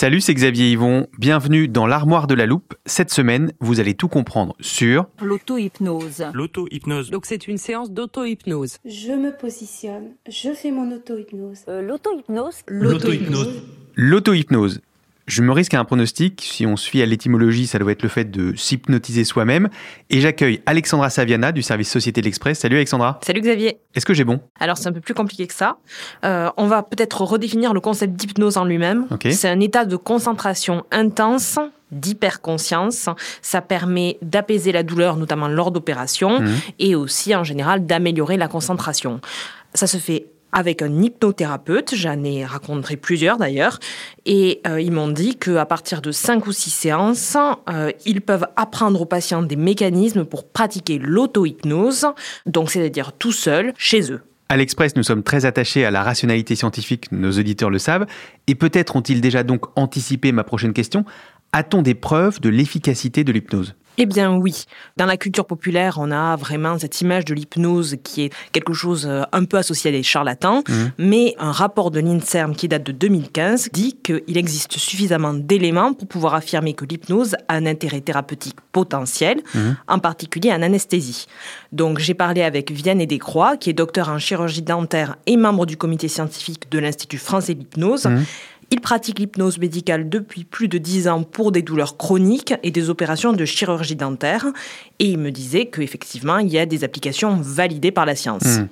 Salut, c'est Xavier Yvon. Bienvenue dans l'armoire de la loupe. Cette semaine, vous allez tout comprendre sur L'auto-hypnose. L'auto-hypnose. Donc c'est une séance d'auto-hypnose. Je me positionne, je fais mon auto-hypnose. Euh, L'auto-hypnose L'auto-hypnose. l'auto-hypnose. Je me risque à un pronostic. Si on suit à l'étymologie, ça doit être le fait de s'hypnotiser soi-même. Et j'accueille Alexandra Saviana du service Société de l'Express. Salut Alexandra. Salut Xavier. Est-ce que j'ai bon? Alors c'est un peu plus compliqué que ça. Euh, on va peut-être redéfinir le concept d'hypnose en lui-même. Ok. C'est un état de concentration intense d'hyperconscience. Ça permet d'apaiser la douleur, notamment lors d'opérations, Mhm. et aussi en général d'améliorer la concentration. Ça se fait avec un hypnothérapeute, j'en ai rencontré plusieurs d'ailleurs, et euh, ils m'ont dit qu'à partir de 5 ou 6 séances, euh, ils peuvent apprendre aux patients des mécanismes pour pratiquer l'auto-hypnose, donc c'est-à-dire tout seul, chez eux. À l'Express, nous sommes très attachés à la rationalité scientifique, nos auditeurs le savent, et peut-être ont-ils déjà donc anticipé ma prochaine question. A-t-on des preuves de l'efficacité de l'hypnose? Eh bien oui, dans la culture populaire, on a vraiment cette image de l'hypnose qui est quelque chose euh, un peu associé à des charlatans, Mhm. mais un rapport de l'INSERM qui date de 2015 dit qu'il existe suffisamment d'éléments pour pouvoir affirmer que l'hypnose a un intérêt thérapeutique potentiel, Mhm. en particulier en anesthésie. Donc j'ai parlé avec Vianney Descroix, qui est docteur en chirurgie dentaire et membre du comité scientifique de l'Institut français de l'hypnose. Il pratique l'hypnose médicale depuis plus de 10 ans pour des douleurs chroniques et des opérations de chirurgie dentaire. Et il me disait qu'effectivement, il y a des applications validées par la science. Hmm.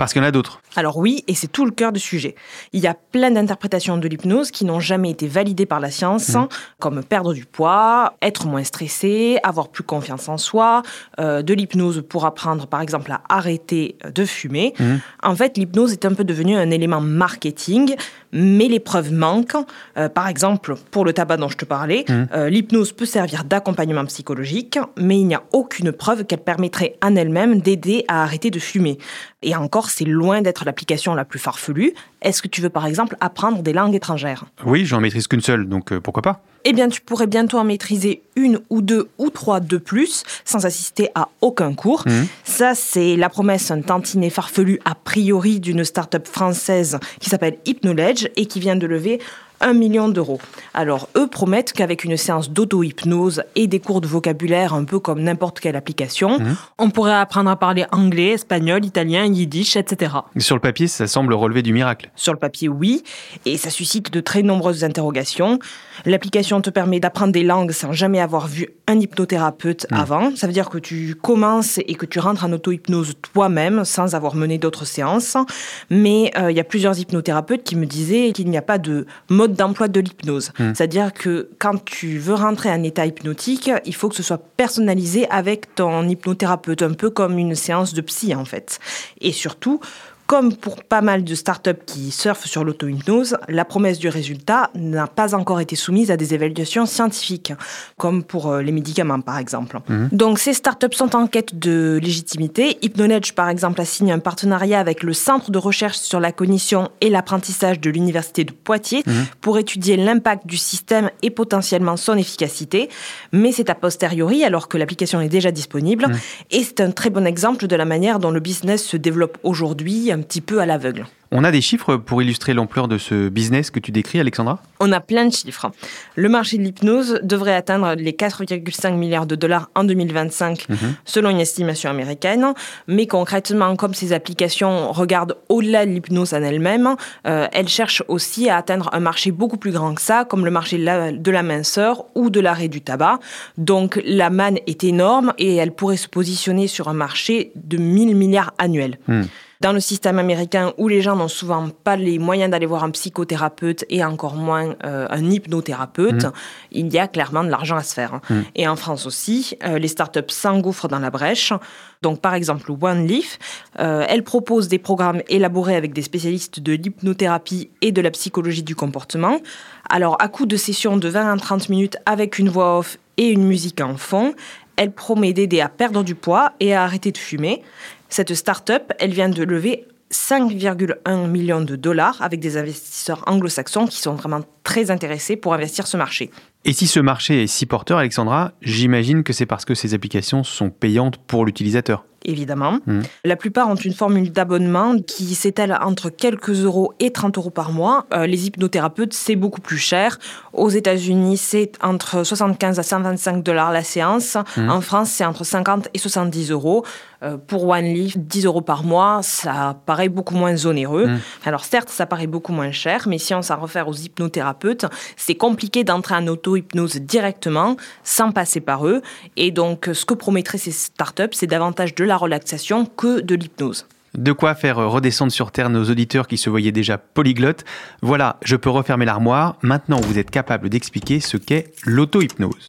Parce qu'il y en a d'autres. Alors oui, et c'est tout le cœur du sujet. Il y a plein d'interprétations de l'hypnose qui n'ont jamais été validées par la science, comme perdre du poids, être moins stressé, avoir plus confiance en soi, euh, de l'hypnose pour apprendre par exemple à arrêter de fumer. Mhm. En fait, l'hypnose est un peu devenue un élément marketing, mais les preuves manquent. Euh, par exemple, pour le tabac dont je te parlais, Mhm. euh, l'hypnose peut servir d'accompagnement psychologique, mais il n'y a aucune preuve qu'elle permettrait en elle-même d'aider à arrêter de fumer. Et encore, c'est loin d'être l'application la plus farfelue. Est-ce que tu veux par exemple apprendre des langues étrangères? Oui, j'en maîtrise qu'une seule, donc euh, pourquoi pas? Eh bien, tu pourrais bientôt en maîtriser une ou deux ou trois de plus sans assister à aucun cours. Mhm. Ça, c'est la promesse un tantinet farfelu a priori d'une start-up française qui s'appelle Hypnoledge et qui vient de lever un million d'euros. Alors, eux promettent qu'avec une séance d'auto-hypnose et des cours de vocabulaire un peu comme n'importe quelle application, Mhm. on pourrait apprendre à parler anglais, espagnol, italien, yiddish, etc. Sur le papier, ça semble relever du miracle. Sur le papier, oui, et ça suscite de très nombreuses interrogations. L'application te permet d'apprendre des langues sans jamais avoir vu un hypnothérapeute Mm. avant. Ça veut dire que tu commences et que tu rentres en auto-hypnose toi-même sans avoir mené d'autres séances. Mais euh, il y a plusieurs hypnothérapeutes qui me disaient qu'il n'y a pas de mode d'emploi de l'hypnose. Mm. C'est-à-dire que quand tu veux rentrer en état hypnotique, il faut que ce soit personnalisé avec ton hypnothérapeute, un peu comme une séance de psy en fait. Et surtout, comme pour pas mal de startups qui surfent sur l'auto-hypnose, la promesse du résultat n'a pas encore été soumise à des évaluations scientifiques, comme pour euh, les médicaments par exemple. Donc ces startups sont en quête de légitimité. Hypnoledge par exemple a signé un partenariat avec le Centre de recherche sur la cognition et l'apprentissage de l'Université de Poitiers pour étudier l'impact du système et potentiellement son efficacité. Mais c'est a posteriori alors que l'application est déjà disponible. Et c'est un très bon exemple de la manière dont le business se développe aujourd'hui, un petit peu à l'aveugle. On a des chiffres pour illustrer l'ampleur de ce business que tu décris, Alexandra? On a plein de chiffres. Le marché de l'hypnose devrait atteindre les 4,5 milliards de dollars en 2025, Mhm. selon une estimation américaine. Mais concrètement, comme ces applications regardent au-delà de l'hypnose en elle-même, euh, elles cherchent aussi à atteindre un marché beaucoup plus grand que ça, comme le marché de la, de la minceur ou de l'arrêt du tabac. Donc la manne est énorme et elle pourrait se positionner sur un marché de 1000 milliards annuels. Hmm. Dans le système américain où les gens n'ont souvent pas les moyens d'aller voir un psychothérapeute et encore moins euh, un hypnothérapeute, il y a clairement de l'argent à se faire. hein. Et en France aussi, euh, les startups s'engouffrent dans la brèche. Donc par exemple, OneLeaf, euh, elle propose des programmes élaborés avec des spécialistes de l'hypnothérapie et de la psychologie du comportement. Alors à coup de sessions de 20 à 30 minutes avec une voix off et une musique en fond, elle promet d'aider à perdre du poids et à arrêter de fumer. Cette start-up, elle vient de lever 5,1 millions de dollars avec des investisseurs anglo-saxons qui sont vraiment très intéressés pour investir ce marché. Et si ce marché est si porteur, Alexandra, j'imagine que c'est parce que ces applications sont payantes pour l'utilisateur. Évidemment. Mhm. La plupart ont une formule d'abonnement qui s'étale entre quelques euros et 30 euros par mois. Euh, les hypnothérapeutes, c'est beaucoup plus cher. Aux États-Unis, c'est entre 75 à 125 dollars la séance. En France, c'est entre 50 et 70 euros. Euh, pour OneLeaf, 10 euros par mois, ça paraît beaucoup moins onéreux. Alors certes, ça paraît beaucoup moins cher, mais si on s'en réfère aux hypnothérapeutes, c'est compliqué d'entrer en auto-hypnose directement, sans passer par eux. Et donc, ce que promettraient ces startups, c'est davantage de la relaxation que de l'hypnose. De quoi faire redescendre sur Terre nos auditeurs qui se voyaient déjà polyglottes. Voilà, je peux refermer l'armoire. Maintenant, vous êtes capable d'expliquer ce qu'est l'auto-hypnose.